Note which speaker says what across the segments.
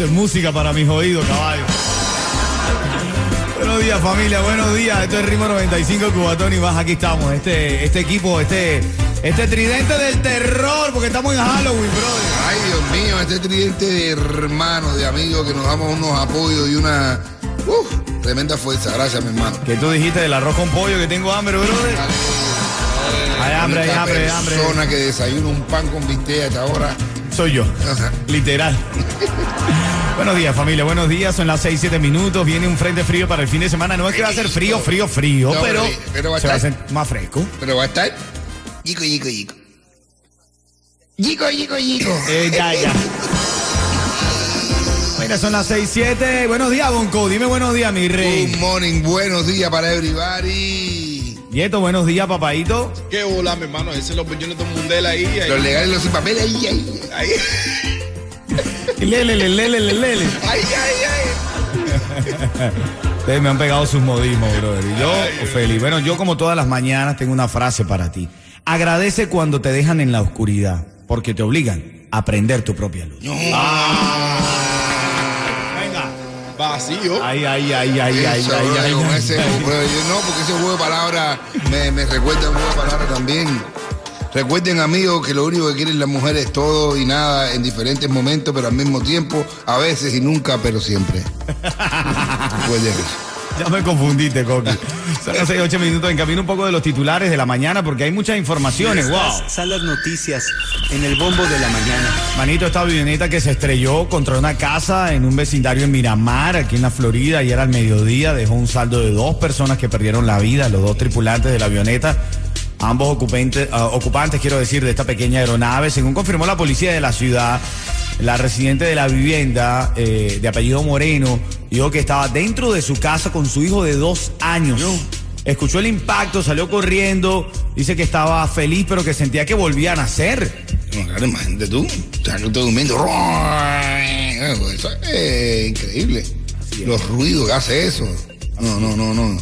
Speaker 1: Eso es música para mis oídos, caballo. Buenos días, familia, buenos días. Esto es Ritmo 95 Cubatón y más. Aquí estamos, este, este equipo, este, este tridente del terror, porque estamos en Halloween, brother.
Speaker 2: Ay, Dios mío, este tridente de hermanos, de amigos que nos damos unos apoyos y una tremenda fuerza. Gracias, mi hermano.
Speaker 1: Que tú dijiste del arroz con pollo que tengo hambre, brother. Hay hambre, hay hambre, hay hambre.
Speaker 2: persona que desayuna un pan con bistec hasta ahora.
Speaker 1: Soy yo,
Speaker 2: Ajá.
Speaker 1: literal. buenos días, familia, buenos días. Son las 6, 7 minutos. Viene un frente frío para el fin de semana. No es que va a ser frío, frío, frío,
Speaker 2: No,
Speaker 1: pero,
Speaker 2: pero- va a
Speaker 1: se va a
Speaker 2: estar-
Speaker 1: hacer más fresco.
Speaker 2: Pero va a estar. Yico, yico, yico. Yico, yico, yico.
Speaker 1: Eh, ya, ya. Mira, son las 6, 7. Buenos días, Bonco. Dime buenos días, mi
Speaker 2: Good
Speaker 1: rey.
Speaker 2: morning, buenos días para everybody.
Speaker 1: Nieto, buenos días, papadito.
Speaker 3: Qué bola, mi hermano. Ese es los millones de Mundela ahí. ahí.
Speaker 2: Los legales, los sin papel, ahí, ahí,
Speaker 3: Ahí,
Speaker 1: Lele, lele, lele, lele, lele.
Speaker 3: ahí, ahí, ahí.
Speaker 1: Ustedes me han pegado sus modismos, brother. Y yo, feliz. Bueno, yo como todas las mañanas tengo una frase para ti. Agradece cuando te dejan en la oscuridad, porque te obligan a aprender tu propia luz. Venga.
Speaker 3: Vacío.
Speaker 1: Ay, ay, ay, ay, ay,
Speaker 2: Eso,
Speaker 1: ay,
Speaker 2: brother,
Speaker 1: ay,
Speaker 2: con
Speaker 1: ay.
Speaker 2: ese, brother, yo no, porque ese juego de palabras me, me recuerda a un juego de palabras también. Recuerden, amigos, que lo único que quieren las mujeres es todo y nada en diferentes momentos, pero al mismo tiempo, a veces y nunca, pero siempre. Recuerden eso.
Speaker 1: Ya me confundiste, Coqui. Son las 6, 8 minutos en camino un poco de los titulares de la mañana porque hay muchas informaciones. Wow.
Speaker 4: Son las noticias en el bombo de la mañana.
Speaker 1: Manito, esta avioneta que se estrelló contra una casa en un vecindario en Miramar, aquí en la Florida, ayer al mediodía, dejó un saldo de dos personas que perdieron la vida, los dos tripulantes de la avioneta. Ambos ocupantes, ah, ocupantes, quiero decir, de esta pequeña aeronave, según confirmó la policía de la ciudad, la residente de la vivienda, eh, de apellido Moreno, dijo que estaba dentro de su casa con su hijo de dos años. Escuchó el impacto, salió corriendo, dice que estaba feliz, pero que sentía que volvía a nacer.
Speaker 2: Claro, imagínate tú, estás durmiendo. Eso es increíble. Los ruidos que hace eso. No, no, no, no.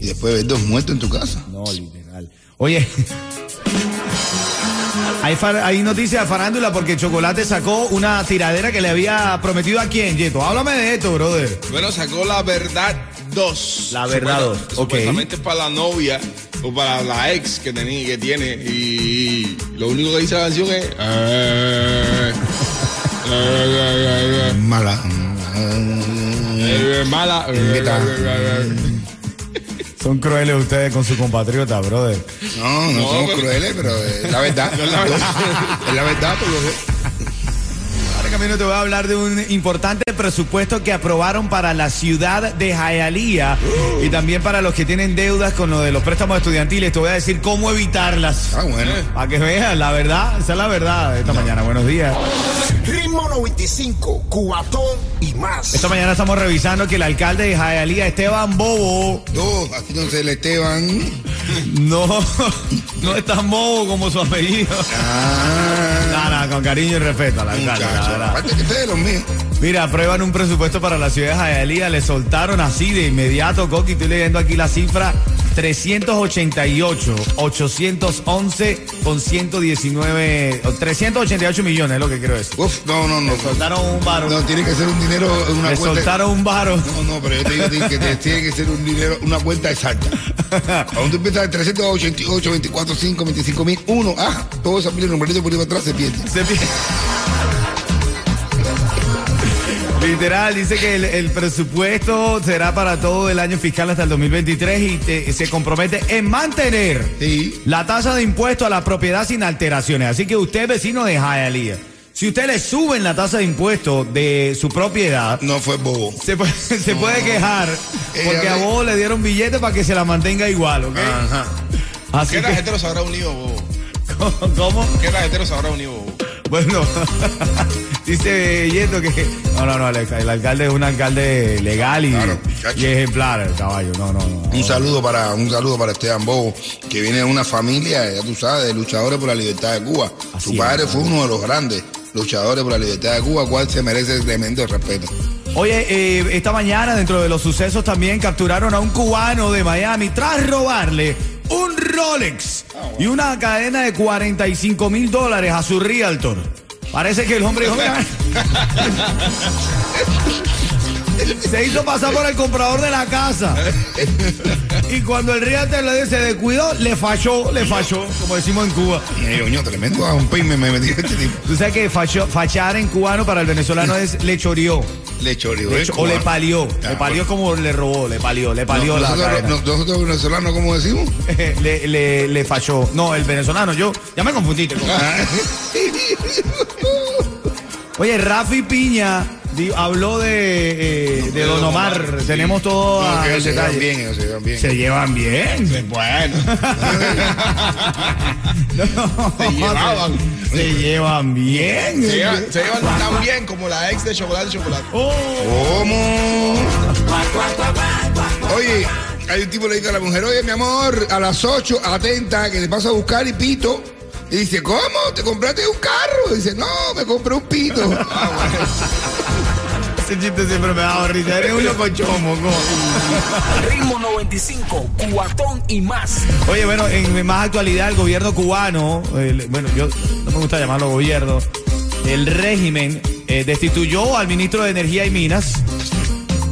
Speaker 2: Y después ver dos muertos en tu casa.
Speaker 1: No, literal. Oye. Hay, noticias de farándula porque Chocolate sacó una tiradera que le había prometido a quién, Yeto. Háblame de esto, brother.
Speaker 3: Bueno, sacó la verdad 2.
Speaker 1: La verdad dos, ok.
Speaker 3: Supuestamente para la novia o para la ex que tenía, que tiene. Y lo único que dice la canción es. eh, eh,
Speaker 2: Mala.
Speaker 3: eh, eh, Mala.
Speaker 1: Son crueles ustedes con su compatriota, brother.
Speaker 2: No, no,
Speaker 3: No,
Speaker 2: somos
Speaker 3: pero-
Speaker 2: crueles, pero es la verdad.
Speaker 3: Es la verdad.
Speaker 2: es la verdad, porque
Speaker 1: Ahora camino te voy a hablar de un importante presupuesto que aprobaron para la ciudad de Hialeah y también para los que tienen deudas con lo de los préstamos estudiantiles. Te voy a decir cómo evitarlas.
Speaker 2: Ah, bueno.
Speaker 1: Para que vean, la verdad, esa es la verdad de esta mañana. Buenos días.
Speaker 5: Ritmo 95, cuatón y más.
Speaker 1: Esta mañana estamos revisando que el alcalde de Hialeah, Esteban Bobo,
Speaker 2: así no se le Esteban.
Speaker 1: no, no es tan bobo como su apellido.
Speaker 2: Ah,
Speaker 1: Nada, con cariño y respeto al alcalde.
Speaker 2: Aparte que ustedes los míos.
Speaker 1: Mira, aprueban un presupuesto para la ciudad de Hialeah, le soltaron así de inmediato, Coqui, estoy leyendo aquí la cifra, 388, 811 con 119, o 388 millones es lo que quiero decir.
Speaker 2: Uf, no, no, no.
Speaker 1: Le soltaron un varo,
Speaker 2: No, tiene que ser un dinero, una
Speaker 1: le
Speaker 2: cuenta.
Speaker 1: soltaron un varo.
Speaker 2: No, no, pero yo te digo que te- tiene que ser un dinero, una cuenta exacta. Cuando tú empiezas de 388, 24, 5, 25 mil, 1, ah, todo ese mil numeritos por ahí para atrás se pierde.
Speaker 1: Se pi- Literal, dice que el, el presupuesto será para todo el año fiscal hasta el 2023 y te- se compromete en mantener
Speaker 2: Sí.
Speaker 1: la tasa de impuesto a la propiedad sin alteraciones. Así que usted, vecino de Hialeah, si usted le suben la tasa de impuesto de su propiedad,
Speaker 2: No fue bobo.
Speaker 1: se puede, se puede quejar
Speaker 2: Eh,
Speaker 1: porque
Speaker 2: a
Speaker 1: vos le dieron billete para que se la mantenga igual, ¿ok?
Speaker 2: Ajá.
Speaker 1: Así
Speaker 3: ¿Qué
Speaker 1: que,
Speaker 3: tarjetero se habrá unido, bobo?
Speaker 1: ¿cómo?
Speaker 3: ¿Qué tarjetero se habrá unido, bobo?
Speaker 1: Bueno, dice Yeto que. No, no, no, el, el alcalde es un alcalde legal y,
Speaker 2: Claro,
Speaker 1: y ejemplar, el caballo. No, no, no.
Speaker 2: Un saludo para un saludo para Esteban Bobo, que viene de una familia, ya tú sabes, de luchadores por la libertad de Cuba.
Speaker 1: Así
Speaker 2: Su padre fue uno de los grandes luchadores por la libertad de Cuba, cual se merece tremendo respeto.
Speaker 1: Oye, eh, esta mañana, dentro de los sucesos, también capturaron a un cubano de Miami tras robarle un Rolex y una cadena de 45 mil dólares a su realtor. Parece que el hombre dijo, "Mira, se hizo pasar por el comprador de la casa. Y cuando el realtor le se descuidó, le falló, le falló, como decimos en Cuba.
Speaker 2: Coño, tremendo a un me metí este tipo.
Speaker 1: Tú sabes que fachó- fachar en cubano para el venezolano es le choreó.
Speaker 2: Le chorió.
Speaker 1: Le cho- o le palió.
Speaker 2: Ah,
Speaker 1: Le palió como le robó, le palió, le palió
Speaker 2: No,
Speaker 1: la
Speaker 2: nosotros,
Speaker 1: cadena.
Speaker 2: no- nosotros venezolanos, ¿cómo decimos?
Speaker 1: le, le, le fachó. No, el venezolano, yo. Ya me confundiste. con- Oye, Rafi Piña habló de, eh, de Don Omar. Tenemos todo
Speaker 2: No,
Speaker 1: ah,
Speaker 2: ellos se llevan bien, ellos se llevan bien.
Speaker 1: Se llevan bien.
Speaker 3: Bueno.
Speaker 1: No,
Speaker 3: Se llevaban.
Speaker 1: Se llevan bien.
Speaker 3: Se llevan, se llevan tan bien como la ex de chocolate chocolate.
Speaker 1: Oh.
Speaker 2: ¿Cómo? Oye, hay un tipo le dice a la mujer, oye, mi amor, a las 8, atenta, que te paso a buscar y pito. Y dice, ¿cómo? ¿Te compraste un carro? Y dice, no, me compré un pito.
Speaker 1: Ese chiste siempre me da risa. Eres un loco chomo. ¿cómo?
Speaker 5: Ritmo 95, cuatón y más.
Speaker 1: Oye, bueno, en más actualidad, el gobierno cubano, el- bueno, yo no me gusta llamarlo gobierno, el régimen eh, destituyó al ministro de Energía y Minas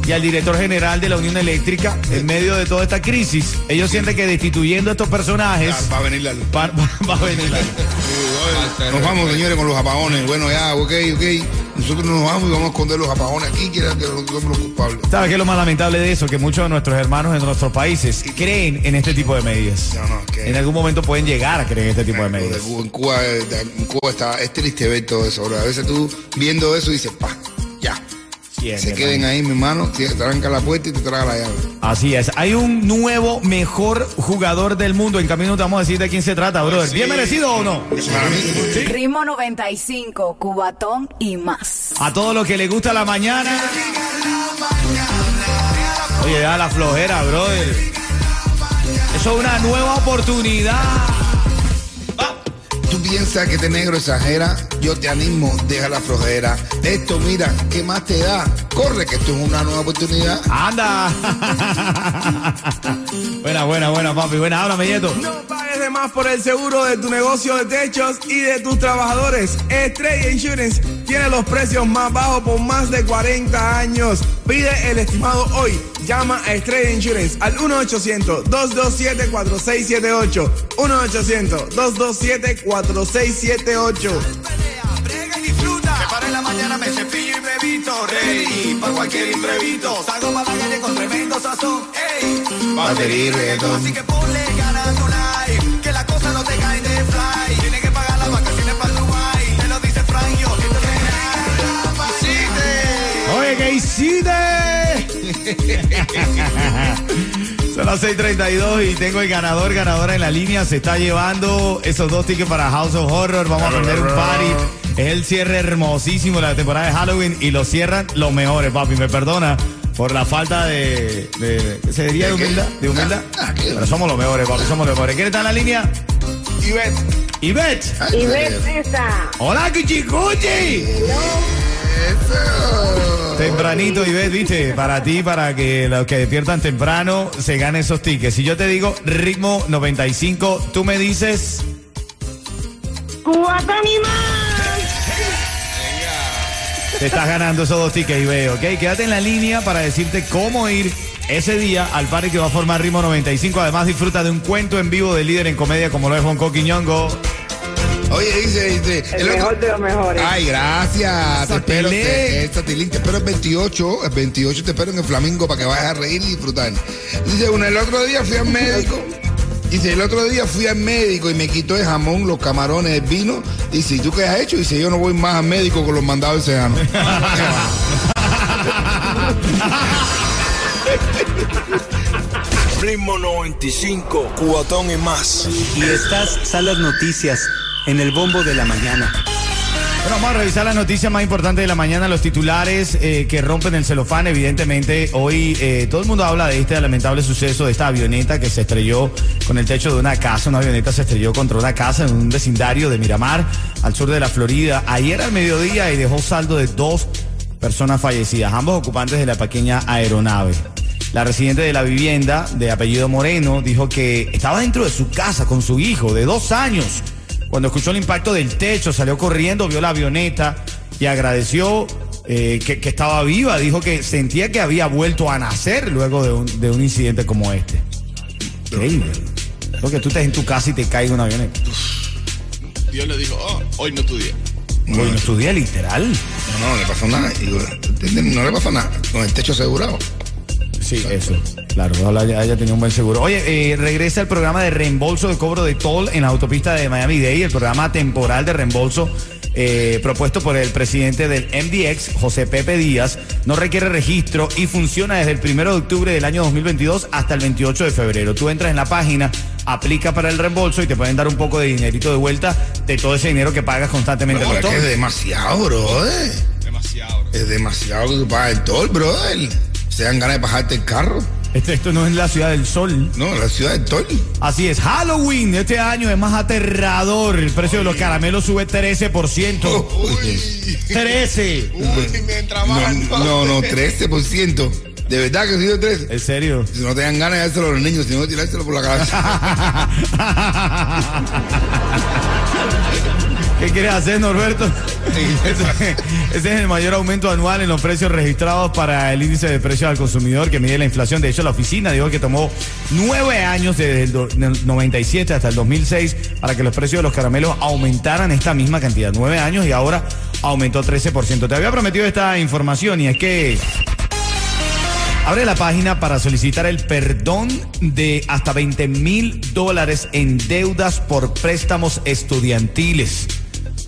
Speaker 1: y al director general de la Unión Eléctrica en medio de toda esta crisis. Ellos sienten que destituyendo a estos personajes
Speaker 2: Va a venir la luz.
Speaker 1: va, a venir la-
Speaker 2: Nos vamos, señores, con los apagones. Bueno, ya, ok, ok. Nosotros nos vamos y vamos a esconder los apagones aquí, que nosotros somos los culpables.
Speaker 1: ¿Sabes qué es lo más lamentable de eso? Que muchos de nuestros hermanos en nuestros países creen en este tipo de medidas.
Speaker 2: No, no, que-
Speaker 1: En algún momento pueden llegar a creer en este tipo de medidas.
Speaker 2: En Cuba, en Cuba está, es triste ver todo eso. Ahora, a veces tú viendo eso dices, pa.
Speaker 1: Sí,
Speaker 2: Se queden ahí, mi hermano, te tranca la puerta y te traga la llave.
Speaker 1: Así es. Hay un nuevo mejor jugador del mundo. En camino te vamos a decir de quién se trata, brother. ¿Bien merecido o no?
Speaker 6: Ritmo 95, Cubatón y más.
Speaker 1: A todos los que les gusta la mañana. Oye, da la flojera, brother. Eso es una nueva oportunidad.
Speaker 2: Tú piensas que este negro exagera, yo te animo, deja la flojera. Esto, mira, ¿qué más te da? Corre, que esto es una nueva oportunidad.
Speaker 1: Anda. buena, buena, buena, papi. Buena, háblame, Yeto.
Speaker 7: No pagues de más por el seguro de tu negocio de techos y de tus trabajadores. Estrella Insurance tiene los precios más bajos por más de 40 años. Pide el estimado hoy. Llama a Estrella Insurance al 1-800-227-4678. 1-800-227-4678.
Speaker 1: Brega y disfruta. Me paro en la mañana, me cepillo y me visto. Ready para cualquier imprevisto. Salgo para la calle con tremendo sazón. Ey,
Speaker 2: Batería y reggaetón.
Speaker 1: Así que ponle ganas Son las 6:32 y tengo el ganador, ganadora en la línea. Se está llevando esos dos tickets para House of Horror. Vamos a prender un party. Es el cierre hermosísimo de la temporada de Halloween y lo cierran los mejores, papi. Me perdona por la falta de. de ¿qué ¿Se diría de humildad? De humildad.
Speaker 2: Ah, ah.
Speaker 1: Pero somos los mejores, papi. Somos los mejores. ¿Quién está en la línea?
Speaker 3: Ivette.
Speaker 1: Ivette.
Speaker 6: Esa.
Speaker 1: Hola, Cuchicuchi.
Speaker 2: Eso.
Speaker 1: Tempranito, Ivette, viste, para ti, para que los que despiertan temprano se ganen esos tickets. Si yo te digo ritmo 95, tú me dices,
Speaker 6: Cubatón y más.
Speaker 1: te estás ganando esos dos tickets, Ivette, ¿ok? Quédate en la línea para decirte cómo ir ese día al party que va a formar ritmo 95. Además, disfruta de un cuento en vivo del líder en comedia como lo es Bonco Quiñongo.
Speaker 2: Oye, dice, dice.
Speaker 6: El mejor de los mejores.
Speaker 2: Ay, gracias. Te espero, te, te espero el 28. El 28 te espero en el Flamingo para que vayas a reír y disfrutar. Dice, una, el otro día fui al médico. Dice, el otro día fui al médico y me quitó el jamón, los camarones, el vino. Dice, ¿y tú qué has hecho? Dice, yo no voy más al médico con los mandados del Sejano.
Speaker 5: Ritmo 95, cuatón y más.
Speaker 4: Y estas son las noticias en el bombo de la mañana.
Speaker 1: Bueno, vamos a revisar las noticias más importantes de la mañana, los titulares eh, que rompen el celofán. Evidentemente, hoy eh, todo el mundo habla de este lamentable suceso de esta avioneta que se estrelló con el techo de una casa. Una avioneta se estrelló contra una casa en un vecindario de Miramar, al sur de la Florida, ayer al mediodía y dejó saldo de dos personas fallecidas, ambos ocupantes de la pequeña aeronave. La residente de la vivienda, de apellido Moreno, dijo que estaba dentro de su casa con su hijo de dos años. Cuando escuchó el impacto del techo, salió corriendo, vio la avioneta y agradeció eh, que, que estaba viva. Dijo que sentía que había vuelto a nacer luego de un, de un incidente como este. Increíble. Porque tú estás en tu casa y te caiga una avioneta.
Speaker 3: Dios le dijo, oh, hoy no estudié.
Speaker 1: Hoy no estudié literal.
Speaker 2: No, no le pasó nada. No le pasó nada. Con el techo asegurado.
Speaker 1: Sí, eso. Claro, ojalá haya, haya tenido un buen seguro. Oye, eh, regresa el programa de reembolso de cobro de toll en la autopista de Miami-Dade, el programa temporal de reembolso eh, propuesto por el presidente del MDX, José Pepe Díaz, no requiere registro y funciona desde el 1 de octubre del año 2022 hasta el 28 de febrero. Tú entras en la página, aplica para el reembolso y te pueden dar un poco de dinerito de vuelta de todo ese dinero que pagas constantemente
Speaker 2: es que es
Speaker 1: toll.
Speaker 2: demasiado, brother.
Speaker 3: Demasiado. bro.
Speaker 2: Es demasiado que tú pagas el toll, brother. Se dan ganas de bajarte el carro.
Speaker 1: Este, esto no es la ciudad del sol.
Speaker 2: No, la ciudad del toll.
Speaker 1: Así es, Halloween este año es más aterrador. El precio de los caramelos sube 13%.
Speaker 3: Uy,
Speaker 1: 13.
Speaker 3: uy, me entra
Speaker 2: No, no, no, 13%. De verdad que sí, 13.
Speaker 1: ¿En serio?
Speaker 2: Si no te dan ganas de dárselo a los niños, sino de tirárselo por la cabeza.
Speaker 1: ¿Qué quieres hacer, Norberto? Ese, ese es el mayor aumento anual en los precios registrados para el índice de precios al consumidor que mide la inflación. De hecho, la oficina dijo que tomó nueve años desde el do- del 97 hasta el 2006 para que los precios de los caramelos aumentaran esta misma cantidad. Nueve años y ahora aumentó 13%. Te había prometido esta información y es que Abre la página para solicitar el perdón de hasta 20 mil dólares en deudas por préstamos estudiantiles.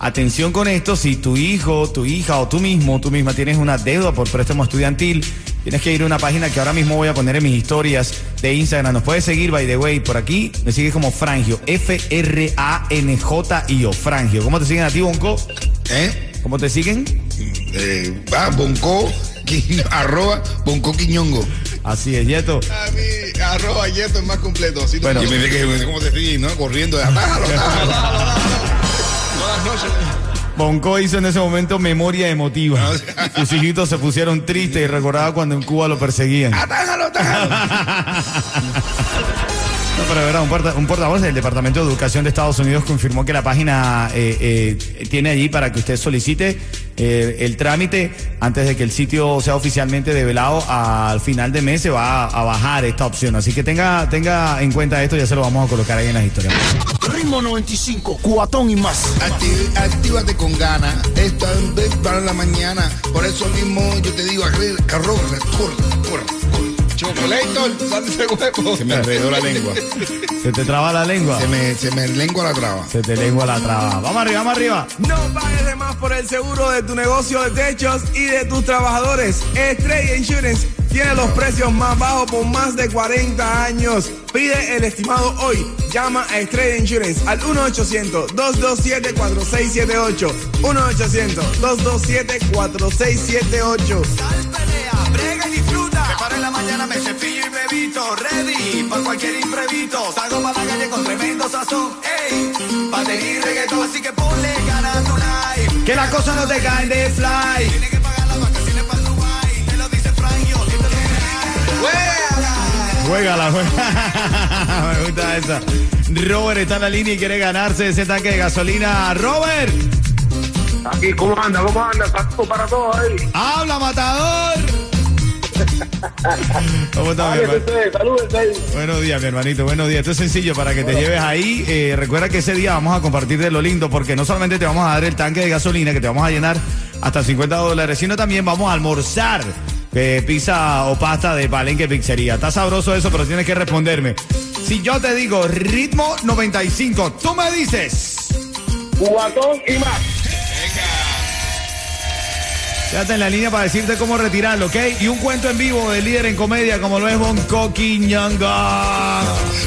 Speaker 1: Atención con esto, si tu hijo, tu hija o tú mismo, tú misma tienes una deuda por préstamo estudiantil, tienes que ir a una página que ahora mismo voy a poner en mis historias de Instagram. Nos puedes seguir, by the way, por aquí. Me sigues como Frangio, F-R-A-N-J-I-O, Frangio. ¿Cómo te siguen a ti, Bonco?
Speaker 2: ¿Eh?
Speaker 1: ¿Cómo te siguen?
Speaker 2: Eh, va, Bonco, arroba Bonco Quiñongo.
Speaker 1: Así es, Yeto.
Speaker 3: A mí, arroba yeto es más completo. Así
Speaker 1: Bueno.
Speaker 2: Yo me dije que, ¿cómo te sigue? ¿No? Corriendo. Atájalo, atájalo.
Speaker 3: Buenas noches.
Speaker 1: Bonco hizo en ese momento memoria emotiva. Sus hijitos se pusieron tristes y recordaba cuando en Cuba lo perseguían.
Speaker 2: Atájalo, atájalo.
Speaker 1: No, pero de verdad, un, porta- un portavoz del Departamento de Educación de Estados Unidos confirmó que la página eh, eh, tiene allí para que usted solicite eh, el trámite antes de que el sitio sea oficialmente develado. Al final de mes se va a, a bajar esta opción. Así que tenga, tenga en cuenta esto, ya se lo vamos a colocar ahí en las historias.
Speaker 5: Ritmo 95, cuatón y más.
Speaker 2: Actívate con ganas. Esta vez para la mañana. Por eso mismo yo te digo, corre, corre, corre, corre.
Speaker 3: Chocolator, sal de ese huevo.
Speaker 2: Se me enredó la lengua.
Speaker 1: ¿Se te traba la lengua?
Speaker 2: Se me, se me lengua la traba.
Speaker 1: Se te lengua la traba. Vamos arriba, vamos arriba.
Speaker 7: No pagues de más por el seguro de tu negocio de techos y de tus trabajadores. Estrella Insurance tiene los precios más bajos por más de 40 años. Pide el estimado hoy. Llama a Estrella Insurance al 1-800-227-4678. 1-800-227-4678.
Speaker 8: pelea, brega y disfruta. Paro en la mañana, me cepillo y me visto. Ready para cualquier imprevisto. Salgo para la calle con tremendo sazón. Ey, batería y reggaetón, así que ponle ganas a tu life.
Speaker 1: Que las cosas no te caen de fly.
Speaker 8: Tienes que pagar las vacaciones para Dubai. Te lo dice Frangio, que te lo
Speaker 1: Juégala, juega. Me gusta esa. Robert está en la línea y quiere ganarse ese tanque de gasolina. Robert,
Speaker 9: Aquí, ¿cómo anda? ¿Cómo anda? Saludos para todos ahí.
Speaker 1: habla, matador. ¿Cómo está, mi hermano?
Speaker 9: saludos.
Speaker 1: Buenos días, mi hermanito. Buenos días. Esto es sencillo para que te lleves ahí. Eh, recuerda que ese día vamos a compartir de lo lindo porque no solamente te vamos a dar el tanque de gasolina que te vamos a llenar hasta 50 dólares, sino también vamos a almorzar eh, pizza o pasta de Palenque Pizzería. Está sabroso eso, pero tienes que responderme. Si yo te digo ritmo 95, tú me dices.
Speaker 9: Cubatón y más.
Speaker 1: Quédate en la línea para decirte cómo retirarlo, ¿ok? Y un cuento en vivo del líder en comedia como lo es Bonco Quiñanga.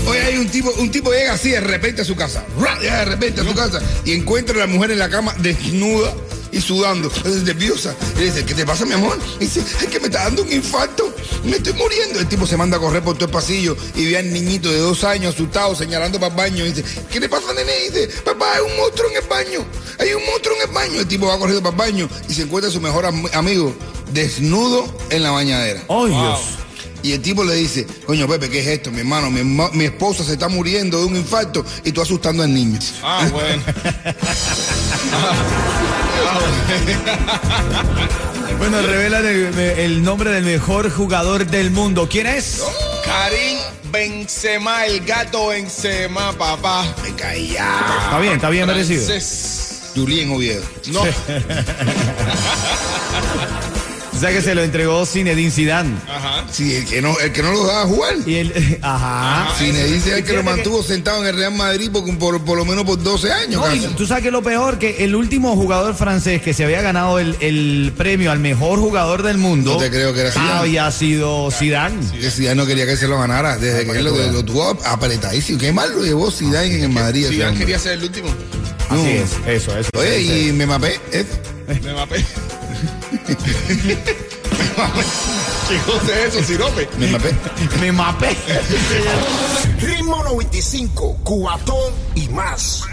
Speaker 2: Hoy hay un tipo, un tipo llega así de repente a su casa, de repente a su casa y encuentra a la mujer en la cama desnuda, y sudando, nerviosa. Y le dice, ¿qué te pasa, mi amor? Y dice, es que me está dando un infarto, me estoy muriendo. El tipo se manda a correr por todo el pasillo y ve al niñito de dos años asustado señalando para el baño. Y dice, ¿qué le pasa, nene? Y dice, papá, hay un monstruo en el baño, hay un monstruo en el baño. El tipo va corriendo para el baño y se encuentra a su mejor am- amigo desnudo en la bañadera.
Speaker 1: ¡Oh, Dios!
Speaker 2: Y el tipo le dice, coño Pepe, ¿qué es esto? Mi hermano, mi, esposa se está muriendo de un infarto y tú asustando al niño.
Speaker 3: Ah, bueno.
Speaker 1: Bueno, revelan el, el nombre del mejor jugador del mundo. ¿Quién es?
Speaker 3: Karim Benzema, el gato Benzema, papá.
Speaker 2: Me caía.
Speaker 1: Está bien, está bien merecido.
Speaker 3: Francés.
Speaker 2: Julián Oviedo.
Speaker 3: No.
Speaker 1: O sea que se lo entregó Zinedine Zidane.
Speaker 3: Ajá.
Speaker 2: Sí, el que no, el que no lo dejaba jugar.
Speaker 1: Y él, ajá.
Speaker 2: El que lo mantuvo sentado en el Real Madrid por, por, por lo menos por 12 años.
Speaker 1: No, y
Speaker 2: casi.
Speaker 1: tú sabes que lo peor, que el último jugador francés que se había ganado el, el premio al mejor jugador del mundo
Speaker 2: No te creo que era Zidane.
Speaker 1: había sido Zidane.
Speaker 2: Que Zidane no quería que se lo ganara desde que él lo, lo tuvo apretadísimo. Qué mal lo llevó Zidane en el Madrid.
Speaker 3: Zidane quería ser el último.
Speaker 1: Así es, eso, eso.
Speaker 2: Oye, y me mapé.
Speaker 3: Me mapé. ¿Qué cosa es eso, sirope?
Speaker 2: Me mapé.
Speaker 1: Me mapé.
Speaker 5: Ritmo 95, cuatón y más.